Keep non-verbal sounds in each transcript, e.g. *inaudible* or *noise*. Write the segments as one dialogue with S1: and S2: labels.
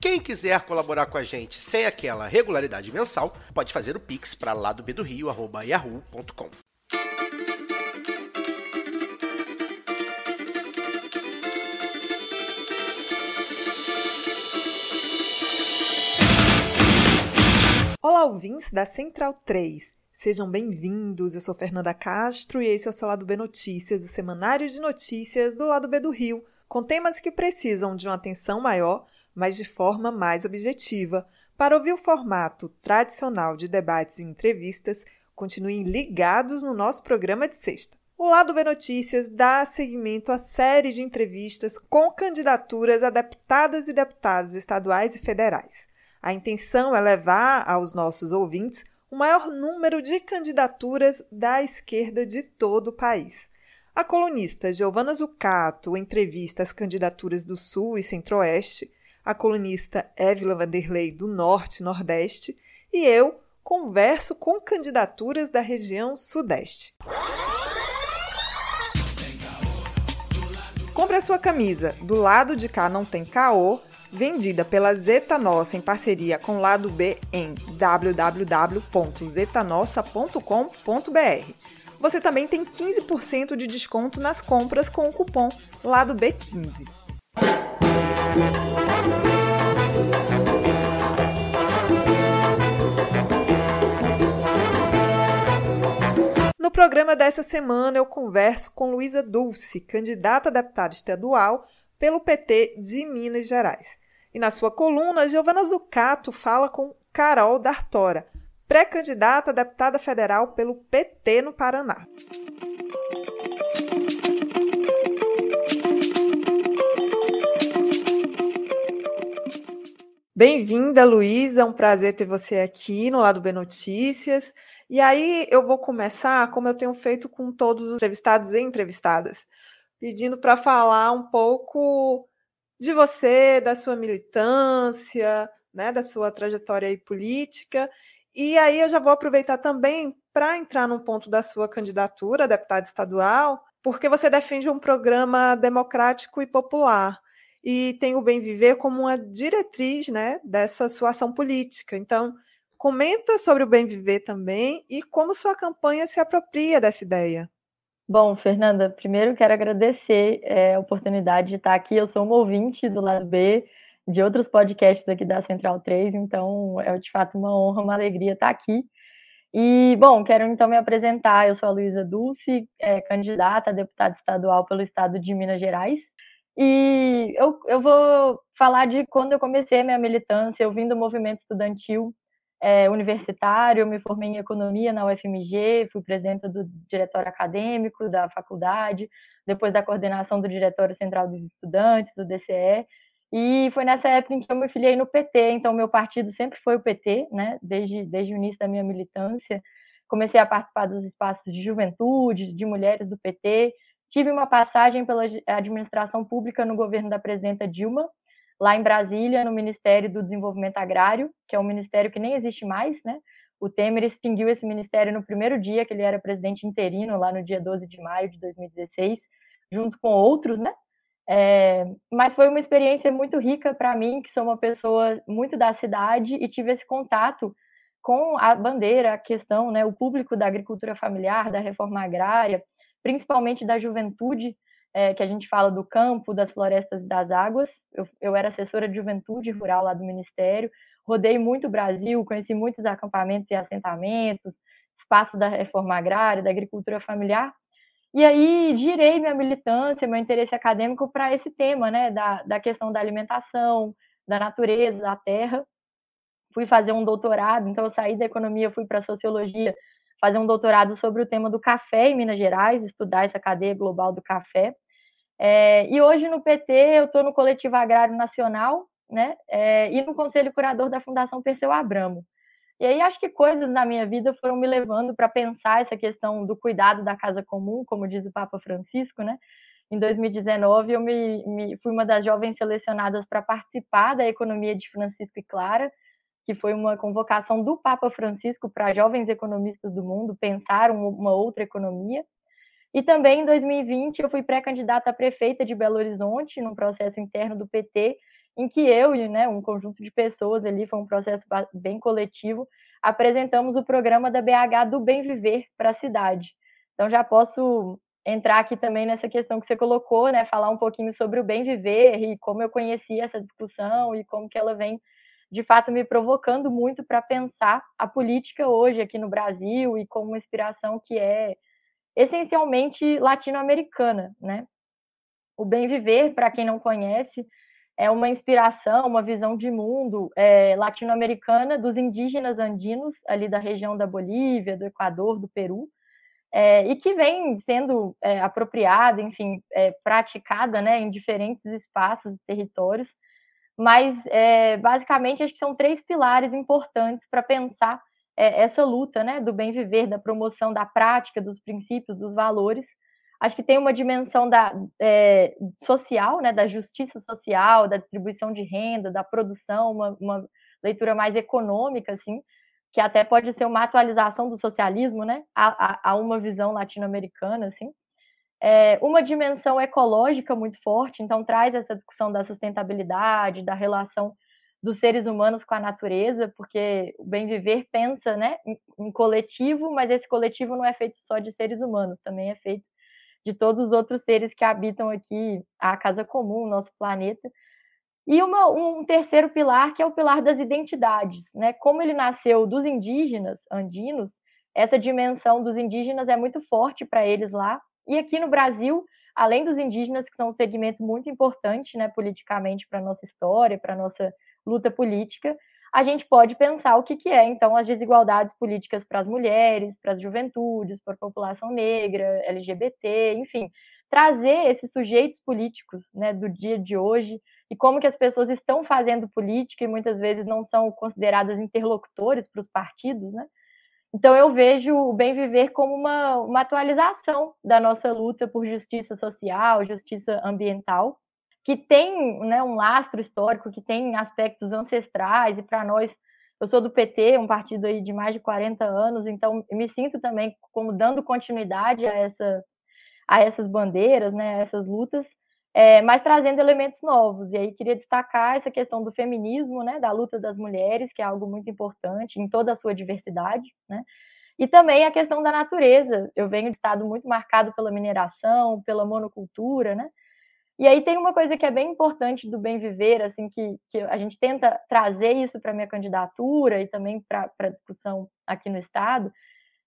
S1: Quem quiser colaborar com a gente sem aquela regularidade mensal, pode fazer o pix para lá do do Rio, yahoo.com.
S2: Olá, ouvintes da Central 3. Sejam bem-vindos. Eu sou Fernanda Castro e esse é o seu Lado B Notícias, o semanário de notícias do Lado B do Rio, com temas que precisam de uma atenção maior mas de forma mais objetiva. Para ouvir o formato tradicional de debates e entrevistas, continuem ligados no nosso programa de sexta. O Lado B Notícias dá seguimento à série de entrevistas com candidaturas a deputadas e deputados estaduais e federais. A intenção é levar aos nossos ouvintes o maior número de candidaturas da esquerda de todo o país. A colunista Giovana Zucato entrevista as candidaturas do Sul e Centro-Oeste, a colunista Évila Vanderlei do Norte Nordeste, e eu converso com candidaturas da região Sudeste. Compre a sua camisa Do Lado de Cá Não Tem Caô, vendida pela Zeta Nossa em parceria com o Lado B em www.zetanossa.com.br. Você também tem 15% de desconto nas compras com o cupom Lado B15. Programa dessa semana, eu converso com Luísa Dulce, candidata a deputada estadual pelo PT de Minas Gerais. E na sua coluna, Giovana Zucato fala com Carol D'Artora, pré-candidata a deputada federal pelo PT no Paraná. Bem-vinda, Luísa. É um prazer ter você aqui no Lado B Notícias. E aí eu vou começar, como eu tenho feito com todos os entrevistados e entrevistadas, pedindo para falar um pouco de você, da sua militância, né, da sua trajetória política. E aí eu já vou aproveitar também para entrar num ponto da sua candidatura a deputada estadual, porque você defende um programa democrático e popular e tem o bem viver como uma diretriz, né, dessa sua ação política. Então, Comenta sobre o bem viver também e como sua campanha se apropria dessa ideia.
S3: Bom, Fernanda, primeiro quero agradecer é, a oportunidade de estar aqui. Eu sou uma ouvinte do lado B de outros podcasts aqui da Central 3, então é de fato uma honra, uma alegria estar aqui. E, bom, quero então me apresentar. Eu sou a Luísa Dulce, é, candidata a deputada estadual pelo estado de Minas Gerais. E eu, eu vou falar de quando eu comecei a minha militância, eu vim do movimento estudantil é, universitário, me formei em economia na UFMG, fui presidenta do diretório acadêmico da faculdade, depois da coordenação do Diretório Central dos Estudantes, do DCE, e foi nessa época em que eu me filiei no PT, então meu partido sempre foi o PT, né, desde, desde o início da minha militância. Comecei a participar dos espaços de juventude, de mulheres do PT, tive uma passagem pela administração pública no governo da presidenta Dilma, lá em Brasília, no Ministério do Desenvolvimento Agrário, que é um ministério que nem existe mais, né? O Temer extinguiu esse ministério no primeiro dia que ele era presidente interino, lá no dia 12 de maio de 2016, junto com outros, né? É, mas foi uma experiência muito rica para mim, que sou uma pessoa muito da cidade e tive esse contato com a bandeira, a questão, né, o público da agricultura familiar, da reforma agrária, principalmente da juventude, é, que a gente fala do campo, das florestas e das águas. Eu, eu era assessora de juventude rural lá do Ministério, rodei muito o Brasil, conheci muitos acampamentos e assentamentos, espaço da reforma agrária, da agricultura familiar, e aí girei minha militância, meu interesse acadêmico para esse tema, né, da, da questão da alimentação, da natureza, da terra. Fui fazer um doutorado, então eu saí da economia, fui para sociologia, fazer um doutorado sobre o tema do café em Minas Gerais, estudar essa cadeia global do café. É, e hoje no PT eu estou no Coletivo Agrário Nacional, né? É, e no conselho curador da Fundação Perseu Abramo. E aí acho que coisas na minha vida foram me levando para pensar essa questão do cuidado da casa comum, como diz o Papa Francisco, né? Em 2019 eu me, me fui uma das jovens selecionadas para participar da economia de Francisco e Clara, que foi uma convocação do Papa Francisco para jovens economistas do mundo pensar uma outra economia. E também em 2020 eu fui pré-candidata a prefeita de Belo Horizonte, num processo interno do PT, em que eu e né, um conjunto de pessoas ali, foi um processo bem coletivo, apresentamos o programa da BH do Bem Viver para a cidade. Então já posso entrar aqui também nessa questão que você colocou, né, falar um pouquinho sobre o bem viver e como eu conheci essa discussão e como que ela vem de fato me provocando muito para pensar a política hoje aqui no Brasil e como uma inspiração que é essencialmente latino-americana, né? O bem viver, para quem não conhece, é uma inspiração, uma visão de mundo é, latino-americana dos indígenas andinos ali da região da Bolívia, do Equador, do Peru, é, e que vem sendo é, apropriada, enfim, é, praticada né, em diferentes espaços e territórios, mas é, basicamente acho que são três pilares importantes para pensar é, essa luta né, do bem viver, da promoção da prática, dos princípios, dos valores. Acho que tem uma dimensão da, é, social, né, da justiça social, da distribuição de renda, da produção, uma, uma leitura mais econômica, assim, que até pode ser uma atualização do socialismo, né, a, a, a uma visão latino-americana, assim. É, uma dimensão ecológica muito forte, então traz essa discussão da sustentabilidade, da relação dos seres humanos com a natureza, porque o bem viver pensa né, em, em coletivo, mas esse coletivo não é feito só de seres humanos, também é feito de todos os outros seres que habitam aqui a casa comum, o nosso planeta. E uma, um terceiro pilar, que é o pilar das identidades. Né? Como ele nasceu dos indígenas andinos, essa dimensão dos indígenas é muito forte para eles lá. E aqui no Brasil, além dos indígenas, que são um segmento muito importante né, politicamente para a nossa história, para a nossa luta política, a gente pode pensar o que, que é, então, as desigualdades políticas para as mulheres, para as juventudes, para a população negra, LGBT, enfim, trazer esses sujeitos políticos né, do dia de hoje e como que as pessoas estão fazendo política e muitas vezes não são consideradas interlocutores para os partidos, né? Então eu vejo o bem viver como uma, uma atualização da nossa luta por justiça social, justiça ambiental, que tem né, um lastro histórico, que tem aspectos ancestrais, e para nós, eu sou do PT, um partido aí de mais de 40 anos, então me sinto também como dando continuidade a, essa, a essas bandeiras, né, a essas lutas, é, mas trazendo elementos novos. E aí queria destacar essa questão do feminismo, né, da luta das mulheres, que é algo muito importante em toda a sua diversidade, né, e também a questão da natureza. Eu venho de estado muito marcado pela mineração, pela monocultura, né, e aí tem uma coisa que é bem importante do bem viver, assim, que, que a gente tenta trazer isso para minha candidatura e também para a discussão aqui no Estado.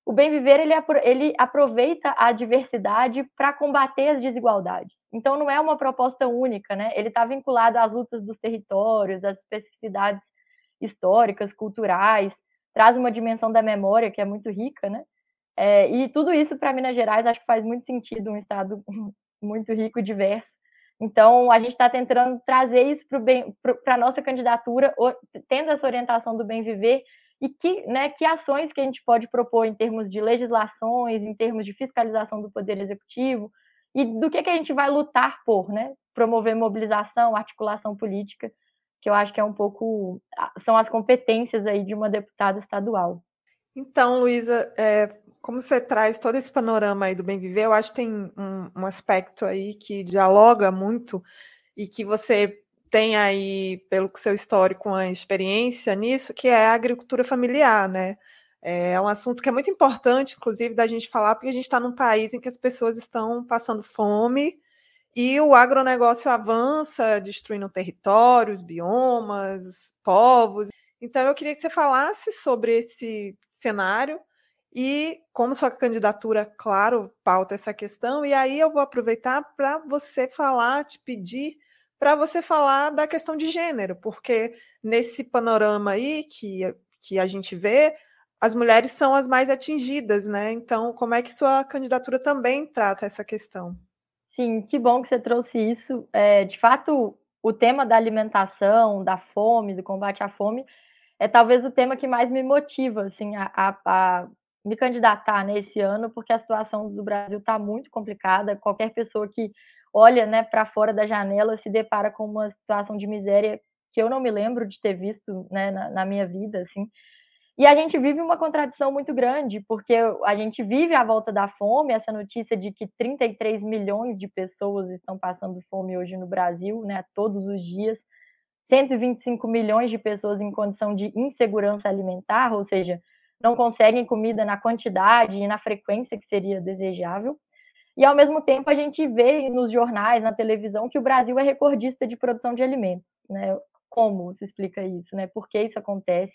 S3: O bem viver ele, ele aproveita a diversidade para combater as desigualdades. Então não é uma proposta única, né? Ele está vinculado às lutas dos territórios, às especificidades históricas, culturais, traz uma dimensão da memória que é muito rica, né? É, e tudo isso para Minas Gerais acho que faz muito sentido, um estado *laughs* muito rico e diverso. Então, a gente está tentando trazer isso para a nossa candidatura, tendo essa orientação do bem viver, e que, né, que ações que a gente pode propor em termos de legislações, em termos de fiscalização do Poder Executivo, e do que, que a gente vai lutar por, né? Promover mobilização, articulação política, que eu acho que é um pouco. são as competências aí de uma deputada estadual.
S2: Então, Luísa, é, como você traz todo esse panorama aí do bem viver, eu acho que tem um, um, aspecto aí que dialoga muito e que você tem aí, pelo seu histórico, uma experiência nisso, que é a agricultura familiar, né? É um assunto que é muito importante, inclusive, da gente falar, porque a gente está num país em que as pessoas estão passando fome e o agronegócio avança, destruindo territórios, biomas, povos. Então, eu queria que você falasse sobre esse cenário e como sua candidatura, claro, pauta essa questão, e aí eu vou aproveitar para você falar, te pedir para você falar da questão de gênero, porque nesse panorama aí que, que a gente vê, as mulheres são as mais atingidas, né? Então, como é que sua candidatura também trata essa questão?
S3: Sim, que bom que você trouxe isso. É, de fato, o tema da alimentação, da fome, do combate à fome, é talvez o tema que mais me motiva, assim, a, a, a me candidatar nesse ano, porque a situação do Brasil está muito complicada. Qualquer pessoa que olha né, para fora da janela se depara com uma situação de miséria que eu não me lembro de ter visto né, na, na minha vida, assim. E a gente vive uma contradição muito grande, porque a gente vive a volta da fome, essa notícia de que 33 milhões de pessoas estão passando fome hoje no Brasil, né, todos os dias, 125 milhões de pessoas em condição de insegurança alimentar, ou seja, não conseguem comida na quantidade e na frequência que seria desejável. E ao mesmo tempo a gente vê nos jornais, na televisão, que o Brasil é recordista de produção de alimentos, né? Como se explica isso, né? Por que isso acontece?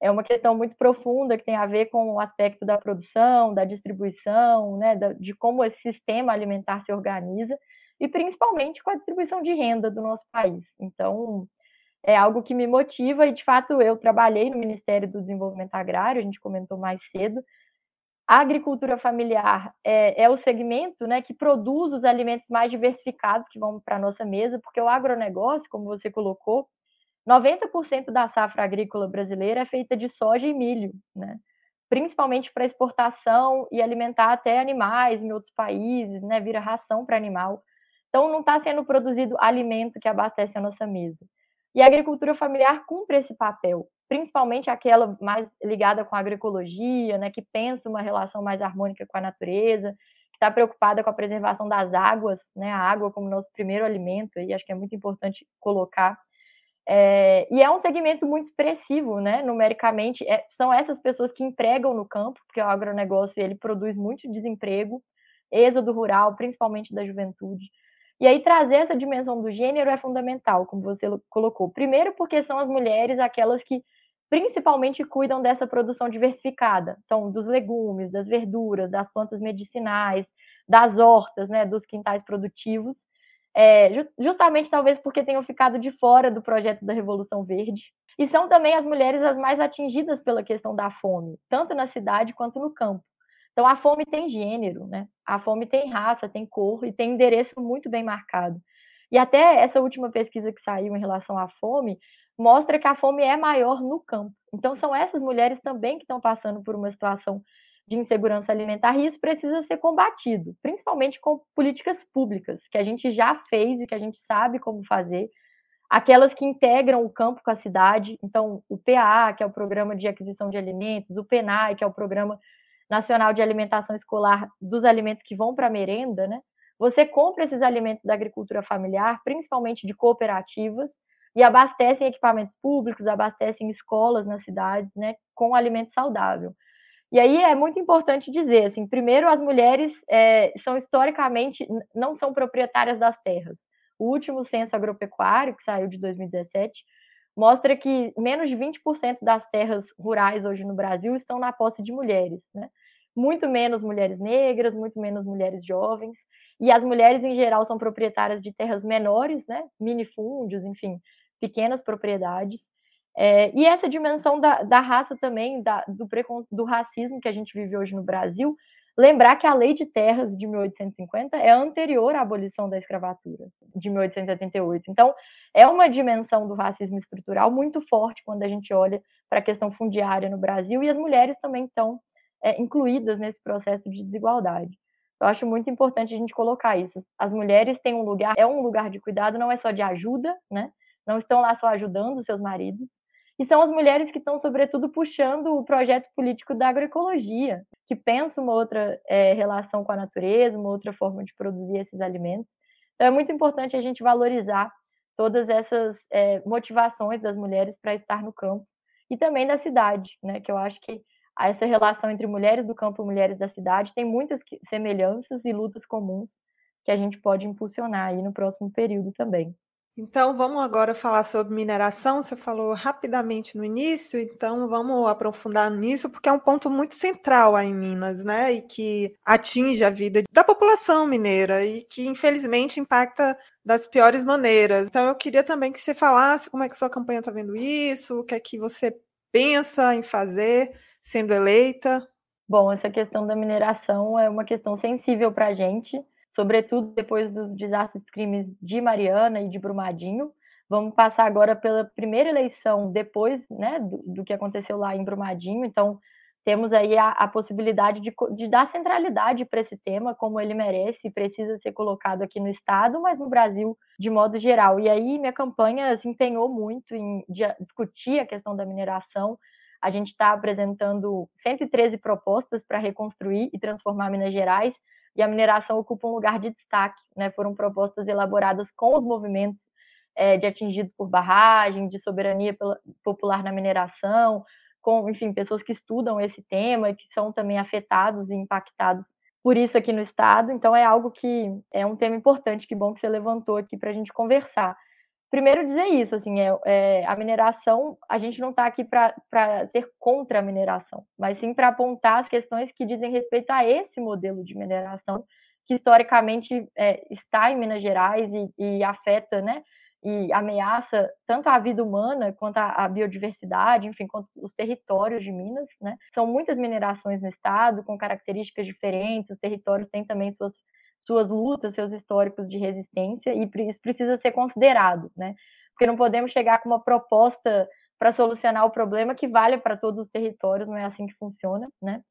S3: É uma questão muito profunda que tem a ver com o aspecto da produção, da distribuição, né? de como esse sistema alimentar se organiza e principalmente com a distribuição de renda do nosso país. Então, é algo que me motiva e, de fato, eu trabalhei no Ministério do Desenvolvimento Agrário, a gente comentou mais cedo, a agricultura familiar é, é, o segmento né, que produz os alimentos mais diversificados que vão para a nossa mesa, porque o agronegócio, como você colocou, 90% da safra agrícola brasileira é feita de soja e milho, né? principalmente para exportação e alimentar até animais em outros países, né? vira ração para animal. Então, não está sendo produzido alimento que abastece a nossa mesa. E a agricultura familiar cumpre esse papel principalmente aquela mais ligada com a agroecologia, né, que pensa uma relação mais harmônica com a natureza, que está preocupada com a preservação das águas, né, a água como nosso primeiro alimento, e acho que é muito importante colocar. É, e é um segmento muito expressivo, né, numericamente, é, são essas pessoas que empregam no campo, porque o agronegócio ele produz muito desemprego, êxodo rural, principalmente da juventude. E aí trazer essa dimensão do gênero é fundamental, como você colocou. Primeiro porque são as mulheres aquelas que principalmente cuidam dessa produção diversificada, então dos legumes, das verduras, das plantas medicinais, das hortas, né, dos quintais produtivos, é, justamente talvez porque tenham ficado de fora do projeto da Revolução Verde. E são também as mulheres as mais atingidas pela questão da fome, tanto na cidade quanto no campo. Então a fome tem gênero, né? A fome tem raça, tem cor e tem endereço muito bem marcado. E até essa última pesquisa que saiu em relação à fome mostra que a fome é maior no campo. Então, são essas mulheres também que estão passando por uma situação de insegurança alimentar e isso precisa ser combatido, principalmente com políticas públicas, que a gente já fez e que a gente sabe como fazer. Aquelas que integram o campo com a cidade, então o PA, que é o Programa de Aquisição de Alimentos, o PENAI, que é o Programa Nacional de Alimentação Escolar dos alimentos que vão para a merenda, né? Você compra esses alimentos da agricultura familiar, principalmente de cooperativas, e abastecem equipamentos públicos, abastecem escolas nas cidades, né, com alimento saudável. E aí é muito importante dizer, assim, primeiro as mulheres é, são historicamente não são proprietárias das terras. O último censo agropecuário que saiu de 2017 mostra que menos de 20% das terras rurais hoje no Brasil estão na posse de mulheres, né? Muito menos mulheres negras, muito menos mulheres jovens, e as mulheres em geral são proprietárias de terras menores, né? Minifúndios, enfim, pequenas propriedades. É, e essa dimensão da, da raça também, da, do, do racismo que a gente vive hoje no Brasil, lembrar que a lei de terras de 1850 é anterior à abolição da escravatura, de 1878. Então, é uma dimensão do racismo estrutural muito forte quando a gente olha para a questão fundiária no Brasil, e as mulheres também estão é, incluídas nesse processo de desigualdade. Eu acho muito importante a gente colocar isso. As mulheres têm um lugar, é um lugar de cuidado, não é só de ajuda, né? não estão lá só ajudando seus maridos, e são as mulheres que estão, sobretudo, puxando o projeto político da agroecologia, que pensa uma outra é, relação com a natureza, uma outra forma de produzir esses alimentos. Então, é muito importante a gente valorizar todas essas é, motivações das mulheres para estar no campo e também da cidade, né? Que eu acho que essa relação entre mulheres do campo e mulheres da cidade tem muitas semelhanças e lutas comuns que a gente pode impulsionar aí no próximo período também.
S2: Então, vamos agora falar sobre mineração. Você falou rapidamente no início, então vamos aprofundar nisso, porque é um ponto muito central aí em Minas, né? E que atinge a vida da população mineira e que, infelizmente, impacta das piores maneiras. Então, eu queria também que você falasse como é que sua campanha está vendo isso, o que é que você pensa em fazer sendo eleita.
S3: Bom, essa questão da mineração é uma questão sensível para a gente sobretudo depois dos desastres crimes de Mariana e de Brumadinho. Vamos passar agora pela primeira eleição depois né, do, do que aconteceu lá em Brumadinho, então temos aí a, a possibilidade de, de, dar centralidade para esse tema, como ele merece e precisa ser colocado aqui no Estado, mas no Brasil de modo geral. E aí minha campanha se empenhou muito em discutir a questão da mineração. A gente está apresentando 113 propostas para reconstruir e transformar Minas Gerais, e a mineração ocupa um lugar de destaque. Né? Foram propostas elaboradas com os movimentos é, de atingidos por barragem, de soberania popular na mineração, com, enfim, pessoas que estudam esse tema e que são também afetados e impactados por isso aqui no estado. Então é algo que é um tema importante, que bom que você levantou aqui para a gente conversar. Primeiro dizer isso, assim, é, é a mineração, a gente não está aqui para ser contra a mineração, mas sim para apontar as questões que dizem respeito a esse modelo de mineração que historicamente é, está em Minas Gerais e, e afeta, né, e ameaça tanto a vida humana quanto a, a, biodiversidade, enfim, quanto os territórios de Minas, né? São muitas minerações no estado com características diferentes, os territórios têm também suas suas lutas, seus históricos de resistência e isso precisa ser considerado, né? Porque não podemos chegar com uma proposta para solucionar o problema que vale para todos os territórios, não é assim que funciona, né?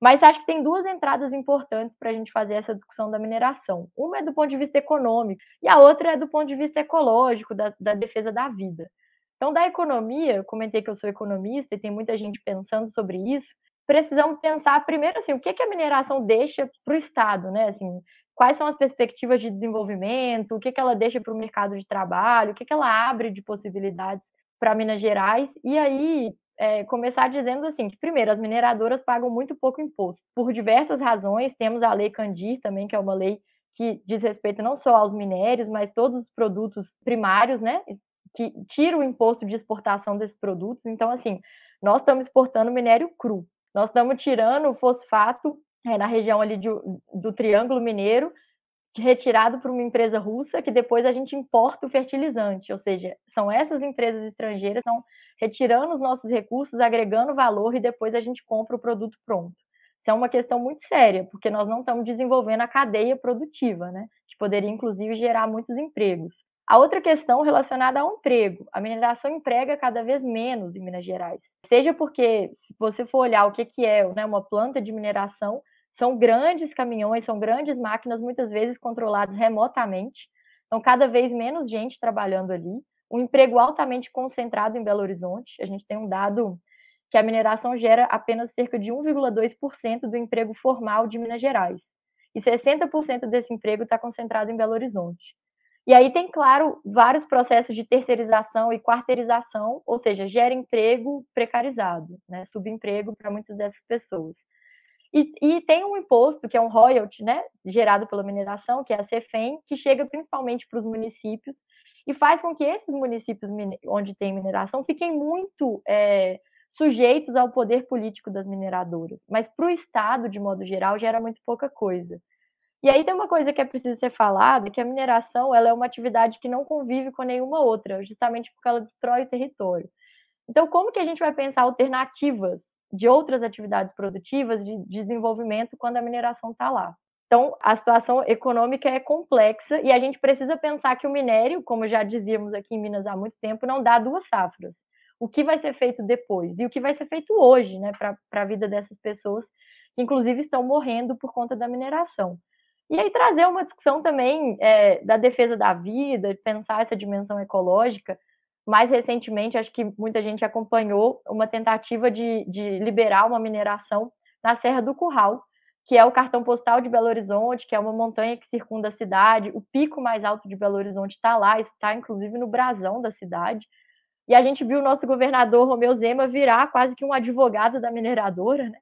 S3: Mas acho que tem duas entradas importantes para a gente fazer essa discussão da mineração. Uma é do ponto de vista econômico e a outra é do ponto de vista ecológico, da, da defesa da vida. Então, da economia, comentei que eu sou economista e tem muita gente pensando sobre isso. Precisamos pensar primeiro assim, o que, que a mineração deixa para o Estado, né? Assim, quais são as perspectivas de desenvolvimento, o que, que ela deixa para o mercado de trabalho, o que, que ela abre de possibilidades para Minas Gerais. E aí, é, começar dizendo assim que primeiro as mineradoras pagam muito pouco imposto por diversas razões. Temos a lei Candir também, que é uma lei que diz respeito não só aos minérios, mas todos os produtos primários, né? Que tira o imposto de exportação desses produtos. Então, assim, nós estamos exportando minério cru. Nós estamos tirando o fosfato é, na região ali de, do Triângulo Mineiro retirado por uma empresa russa que depois a gente importa o fertilizante, ou seja, são essas empresas estrangeiras que estão retirando os nossos recursos, agregando valor e depois a gente compra o produto pronto. Isso é uma questão muito séria, porque nós não estamos desenvolvendo a cadeia produtiva, né? Que poderia inclusive gerar muitos empregos. A outra questão relacionada ao emprego. A mineração emprega cada vez menos em Minas Gerais. Seja porque, se você for olhar o que, que é né, uma planta de mineração, são grandes caminhões, são grandes máquinas, muitas vezes controladas remotamente. Então, cada vez menos gente trabalhando ali. Um emprego altamente concentrado em Belo Horizonte. A gente tem um dado que a mineração gera apenas cerca de 1,2% do emprego formal de Minas Gerais. E 60% desse emprego está concentrado em Belo Horizonte. E aí tem, claro, vários processos de terceirização e quarteirização, ou seja, gera emprego precarizado, né? subemprego para muitas dessas pessoas. E, tem um imposto, que é um royalty, né, gerado pela mineração, que é a CEFEM, que chega principalmente para os municípios e faz com que esses municípios onde tem mineração fiquem muito é, sujeitos ao poder político das mineradoras. Mas para o Estado, de modo geral, gera muito pouca coisa. E aí tem uma coisa que é preciso ser falada, que a mineração ela é uma atividade que não convive com nenhuma outra, justamente porque ela destrói o território. Então, como que a gente vai pensar alternativas de outras atividades produtivas de desenvolvimento quando a mineração está lá. Então, a situação econômica é complexa e a gente precisa pensar que o minério, como já dizíamos aqui em Minas há muito tempo, não dá duas safras. O que vai ser feito depois e o que vai ser feito hoje, né, para a vida dessas pessoas que, inclusive, estão morrendo por conta da mineração. E aí trazer uma discussão também é, da defesa da vida, pensar essa dimensão ecológica, mais recentemente, acho que muita gente acompanhou uma tentativa de, de liberar uma mineração na Serra do Curral, que é o cartão postal de Belo Horizonte, que é uma montanha que circunda a cidade. O pico mais alto de Belo Horizonte está lá, isso está inclusive no brasão da cidade. E a gente viu o nosso governador Romeu Zema virar quase que um advogado da mineradora, né?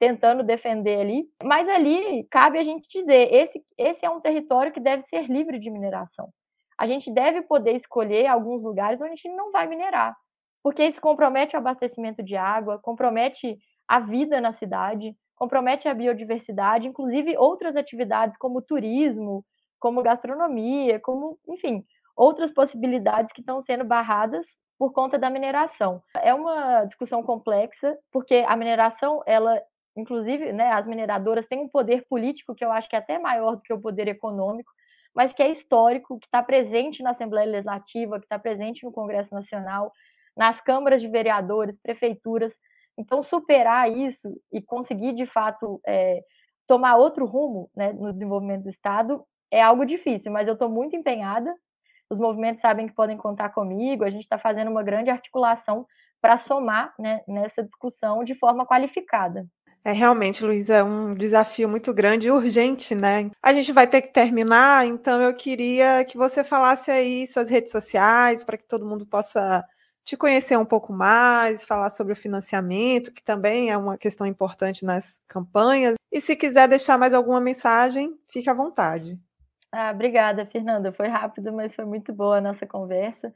S3: tentando defender ali. Mas ali cabe a gente dizer: esse, esse é um território que deve ser livre de mineração a gente deve poder escolher alguns lugares onde a gente não vai minerar, porque isso compromete o abastecimento de água, compromete a vida na cidade, compromete a biodiversidade, inclusive outras atividades como turismo, como gastronomia, como, enfim, outras possibilidades que estão sendo barradas por conta da mineração. É uma discussão complexa, porque a mineração, ela inclusive, né, as mineradoras têm um poder político que eu acho que é até maior do que o poder econômico, mas que é histórico, que está presente na Assembleia Legislativa, que está presente no Congresso Nacional, nas câmaras de vereadores, prefeituras. Então, superar isso e conseguir, de fato, é, tomar outro rumo né, no desenvolvimento do Estado é algo difícil, mas eu estou muito empenhada. Os movimentos sabem que podem contar comigo, a gente está fazendo uma grande articulação para somar né, nessa discussão de forma qualificada.
S2: É realmente, Luísa, é um desafio muito grande e urgente, né? A gente vai ter que terminar, então eu queria que você falasse aí suas redes sociais para que todo mundo possa te conhecer um pouco mais, falar sobre o financiamento, que também é uma questão importante nas campanhas. E se quiser deixar mais alguma mensagem, fique à vontade.
S3: Ah, obrigada, Fernanda. Foi rápido, mas foi muito boa a nossa conversa.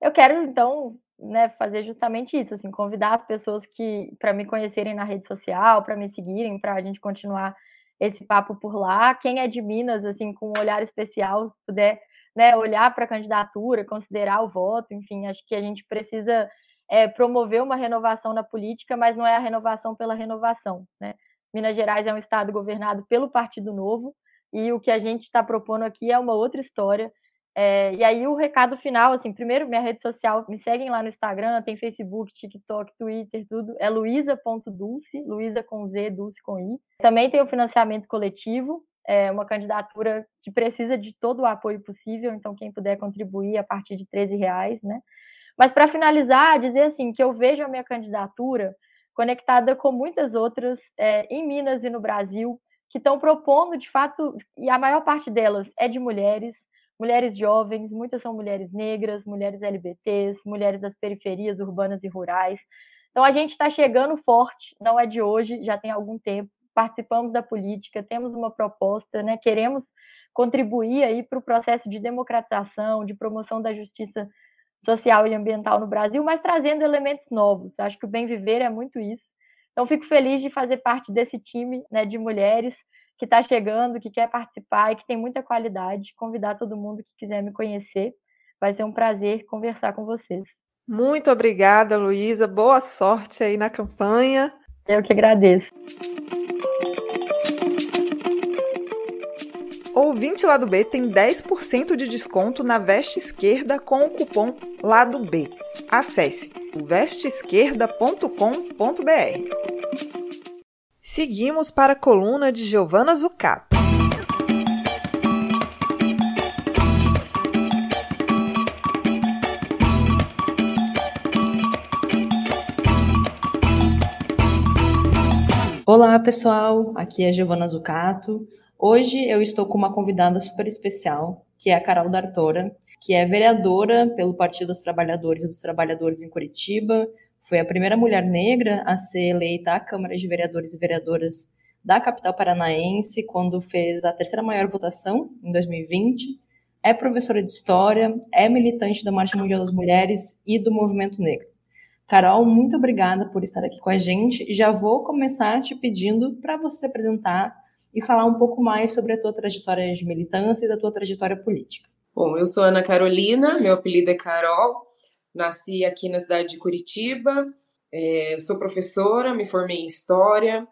S3: Eu quero, então, né, fazer justamente isso, assim, convidar as pessoas que para me conhecerem na rede social, para me seguirem, para a gente continuar esse papo por lá. Quem é de Minas, assim, com um olhar especial, puder né, olhar para a candidatura, considerar o voto, enfim, acho que a gente precisa é, promover uma renovação na política, mas não é a renovação pela renovação, né? Minas Gerais é um estado governado pelo Partido Novo e o que a gente está propondo aqui é uma outra história é, e aí o recado final, assim, primeiro minha rede social, me seguem lá no Instagram, tem Facebook, TikTok, Twitter, tudo, é luisa.dulce, luisa com Z, dulce com I. Também tem o financiamento coletivo, é uma candidatura que precisa de todo o apoio possível, então quem puder contribuir a partir de 13 reais, né? Mas para finalizar, dizer assim, que eu vejo a minha candidatura conectada com muitas outras é, em Minas e no Brasil, que estão propondo, de fato, e a maior parte delas é de mulheres, mulheres jovens, muitas são mulheres negras, mulheres LBTs, mulheres das periferias urbanas e rurais. Então a gente está chegando forte, não é de hoje, já tem algum tempo. Participamos da política, temos uma proposta, né? Queremos contribuir aí para o processo de democratização, de promoção da justiça social e ambiental no Brasil, mas trazendo elementos novos. Acho que o bem viver é muito isso. Então fico feliz de fazer parte desse time, né, de mulheres que está chegando, que quer participar e que tem muita qualidade. Convidar todo mundo que quiser me conhecer. Vai ser um prazer conversar com vocês.
S2: Muito obrigada, Luísa. Boa sorte aí na campanha.
S3: Eu que agradeço.
S2: Ouvinte Lado B tem 10% de desconto na veste esquerda com o cupom Lado B. Acesse vesteesquerda.com.br. Seguimos para a coluna de Giovana Zucato.
S4: Olá, pessoal. Aqui é Giovana Zucato. Hoje eu estou com uma convidada super especial, que é a Carol D'Artora, que é vereadora pelo Partido dos Trabalhadores e dos Trabalhadores em Curitiba, foi a primeira mulher negra a ser eleita à Câmara de Vereadores e Vereadoras da capital paranaense quando fez a terceira maior votação em 2020. É professora de história, é militante da Marcha Mundial das Mulheres e do Movimento Negro. Carol, muito obrigada por estar aqui com a gente. Já vou começar te pedindo para você se apresentar e falar um pouco mais sobre a tua trajetória de militância e da tua trajetória política.
S5: Bom, eu sou Ana Carolina, meu apelido é Carol, Nasci aqui na cidade de Curitiba, é, sou professora, me formei em História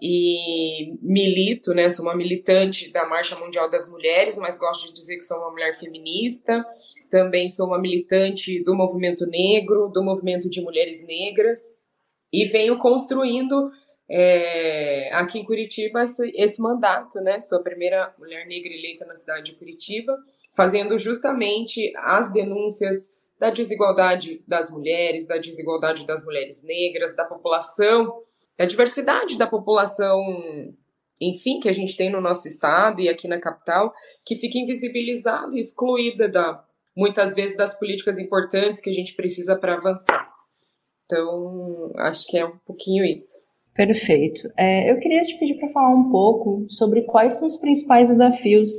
S5: e milito, né? Sou uma militante da Marcha Mundial das Mulheres, mas gosto de dizer que sou uma mulher feminista. Também sou uma militante do movimento negro, do movimento de mulheres negras e venho construindo é, aqui em Curitiba esse, esse, mandato, né? Sou a primeira mulher negra eleita na cidade de Curitiba, fazendo justamente as denúncias da desigualdade das mulheres, da desigualdade das mulheres negras, da população, da diversidade da população, enfim, que a gente tem no nosso estado e aqui na capital, que fica invisibilizada e excluída da, muitas vezes das políticas importantes que a gente precisa para avançar. Então, acho que é um pouquinho isso.
S4: Perfeito. É, eu queria te pedir para falar um pouco sobre quais são os principais desafios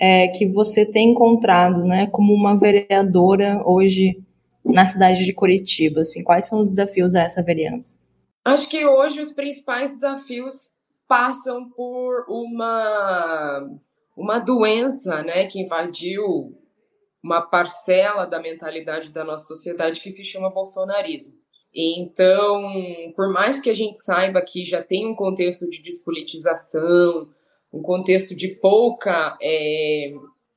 S4: é, que você tem encontrado, né, como uma vereadora hoje na cidade de Curitiba? Assim, quais são os desafios a essa vereança?
S5: Acho que hoje os principais desafios passam por uma uma doença, né, que invadiu uma parcela da mentalidade da nossa sociedade que se chama bolsonarismo. Então, por mais que a gente saiba que já tem um contexto de despolitização, um contexto de pouca. É,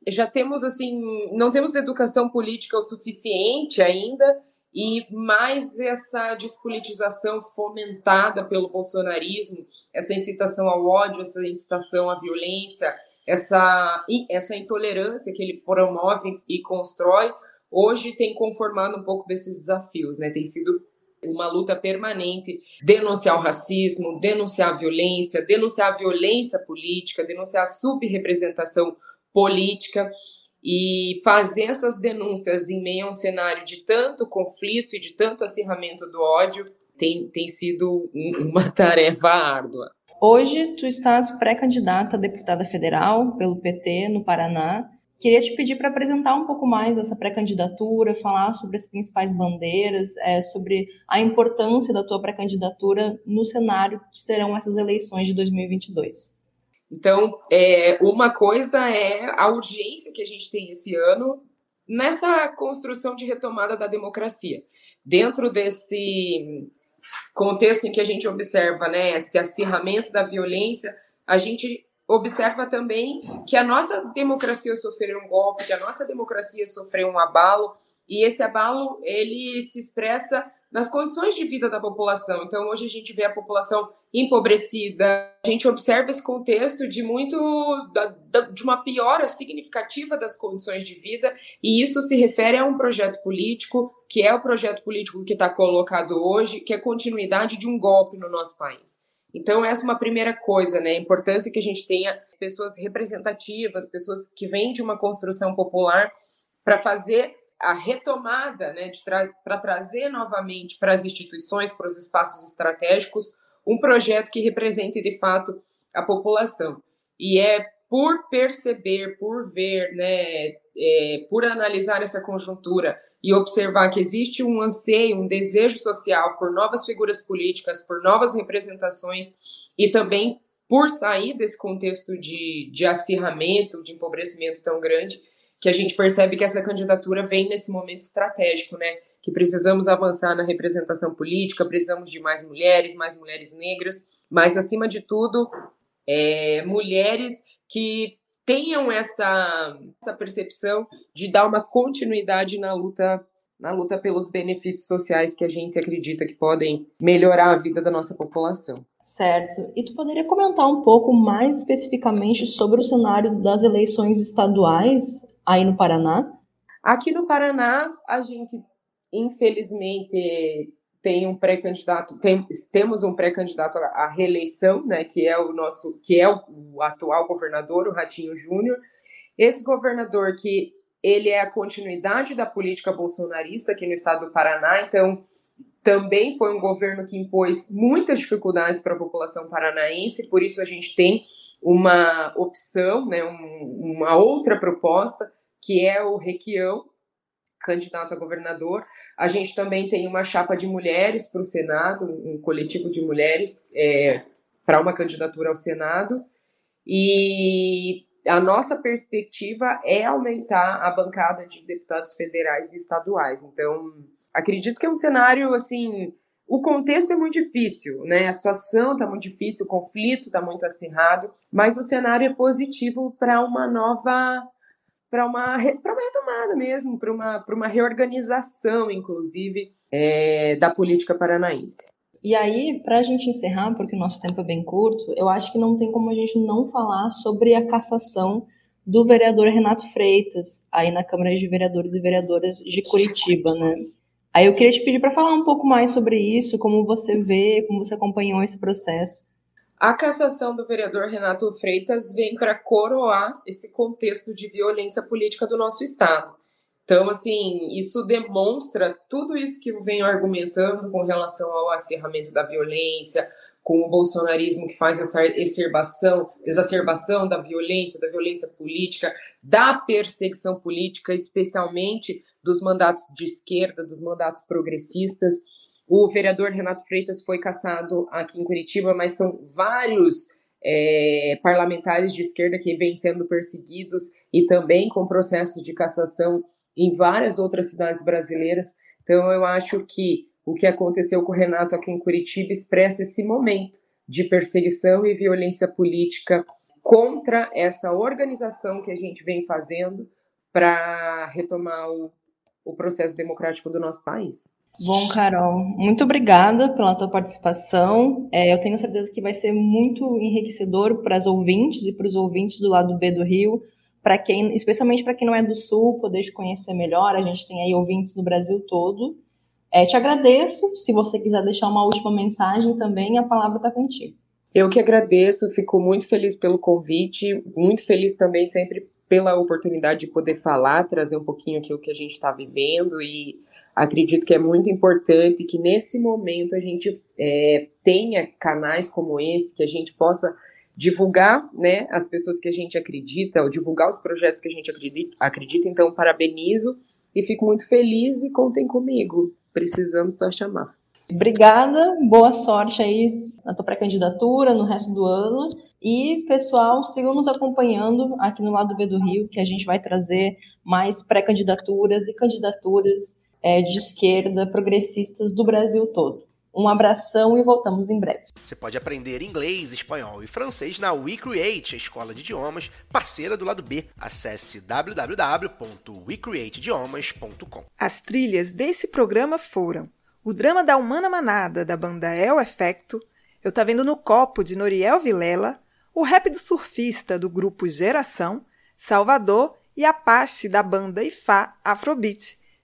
S5: já temos, assim, não temos educação política o suficiente ainda, e mais essa despolitização fomentada pelo bolsonarismo, essa incitação ao ódio, essa incitação à violência, essa, essa intolerância que ele promove e constrói, hoje tem conformado um pouco desses desafios, né? Tem sido uma luta permanente, denunciar o racismo, denunciar a violência, denunciar a violência política, denunciar a subrepresentação política e fazer essas denúncias em meio a um cenário de tanto conflito e de tanto acirramento do ódio tem, tem sido uma *laughs* tarefa árdua.
S4: Hoje, tu estás pré-candidata a deputada federal pelo PT no Paraná Queria te pedir para apresentar um pouco mais essa pré-candidatura, falar sobre as principais bandeiras, é, sobre a importância da tua pré-candidatura no cenário que serão essas eleições de 2022.
S5: Então, é, uma coisa é a urgência que a gente tem esse ano nessa construção de retomada da democracia. Dentro desse contexto em que a gente observa né, esse acirramento da violência, a gente observa também que a nossa democracia sofreu um golpe, que a nossa democracia sofreu um abalo, e esse abalo ele se expressa nas condições de vida da população. Então, hoje a gente vê a população empobrecida, a gente observa esse contexto de muito de uma piora significativa das condições de vida, e isso se refere a um projeto político, que é o projeto político que está colocado hoje, que é continuidade de um golpe no nosso país. Então, essa é uma primeira coisa, né? A importância que a gente tenha pessoas representativas, pessoas que vêm de uma construção popular para fazer a retomada, né, para trazer novamente para as instituições, para os espaços estratégicos, um projeto que represente de fato a população. E é por perceber, por ver, né, é, por analisar essa conjuntura e observar que existe um anseio, um desejo social por novas figuras políticas, por novas representações e também por sair desse contexto de, de acirramento, de empobrecimento tão grande, que a gente percebe que essa candidatura vem nesse momento estratégico, né? Que precisamos avançar na representação política, precisamos de mais mulheres, mais mulheres negras, mas acima de tudo, é, mulheres que tenham essa, essa percepção de dar uma continuidade na luta na luta pelos benefícios sociais que a gente acredita que podem melhorar a vida da nossa população.
S4: Certo. E tu poderia comentar um pouco mais especificamente sobre o cenário das eleições estaduais aí no Paraná?
S5: Aqui no Paraná, a gente infelizmente tem um pré-candidato, tem, temos um pré-candidato à reeleição, né, que é o nosso, que é o, o atual governador, o Ratinho Júnior. Esse governador que ele é a continuidade da política bolsonarista aqui no estado do Paraná, então também foi um governo que impôs muitas dificuldades para a população paranaense, por isso a gente tem uma opção, né, um, uma outra proposta, que é o Requião, candidato a governador. A gente também tem uma chapa de mulheres para o Senado, um coletivo de mulheres é, para uma candidatura ao Senado. E a nossa perspectiva é aumentar a bancada de deputados federais e estaduais. Então, acredito que é um cenário assim. O contexto é muito difícil, né? A situação está muito difícil, o conflito está muito acirrado, mas o cenário é positivo para uma nova para uma, uma retomada mesmo, para uma, uma reorganização, inclusive, é, da política paranaense.
S4: E aí, para a gente encerrar, porque o nosso tempo é bem curto, eu acho que não tem como a gente não falar sobre a cassação do vereador Renato Freitas, aí na Câmara de Vereadores e Vereadoras de Curitiba, né? Aí eu queria te pedir para falar um pouco mais sobre isso, como você vê, como você acompanhou esse processo.
S5: A cassação do vereador Renato Freitas vem para coroar esse contexto de violência política do nosso Estado. Então, assim, isso demonstra tudo isso que eu venho argumentando com relação ao acirramento da violência, com o bolsonarismo que faz essa exacerbação, exacerbação da violência, da violência política, da perseguição política, especialmente dos mandatos de esquerda, dos mandatos progressistas. O vereador Renato Freitas foi caçado aqui em Curitiba, mas são vários é, parlamentares de esquerda que vêm sendo perseguidos e também com processos de cassação em várias outras cidades brasileiras. Então, eu acho que o que aconteceu com o Renato aqui em Curitiba expressa esse momento de perseguição e violência política contra essa organização que a gente vem fazendo para retomar o, o processo democrático do nosso país.
S4: Bom, Carol, muito obrigada pela tua participação. É, eu tenho certeza que vai ser muito enriquecedor para as ouvintes e para os ouvintes do lado B do Rio, para quem, especialmente para quem não é do Sul, poder te conhecer melhor. A gente tem aí ouvintes no Brasil todo. É, te agradeço. Se você quiser deixar uma última mensagem também, a palavra está contigo.
S5: Eu que agradeço, fico muito feliz pelo convite, muito feliz também sempre pela oportunidade de poder falar, trazer um pouquinho aquilo que a gente está vivendo e acredito que é muito importante que nesse momento a gente é, tenha canais como esse, que a gente possa divulgar né, as pessoas que a gente acredita, ou divulgar os projetos que a gente acredita. acredita. Então, parabenizo e fico muito feliz e contem comigo. Precisamos só chamar.
S4: Obrigada, boa sorte aí na tua pré-candidatura, no resto do ano. E, pessoal, sigam nos acompanhando aqui no lado B do Rio, que a gente vai trazer mais pré-candidaturas e candidaturas é, de esquerda progressistas do Brasil todo. Um abração e voltamos em breve.
S1: Você pode aprender inglês, espanhol e francês na WeCreate, a escola de idiomas parceira do lado B. Acesse www.wecreateidiomas.com.
S2: As trilhas desse programa foram o drama da Humana Manada, da banda El Efecto, Eu Tá Vendo no Copo, de Noriel Vilela, o rap do surfista, do grupo Geração, Salvador e Apache, da banda Ifá Afrobeat.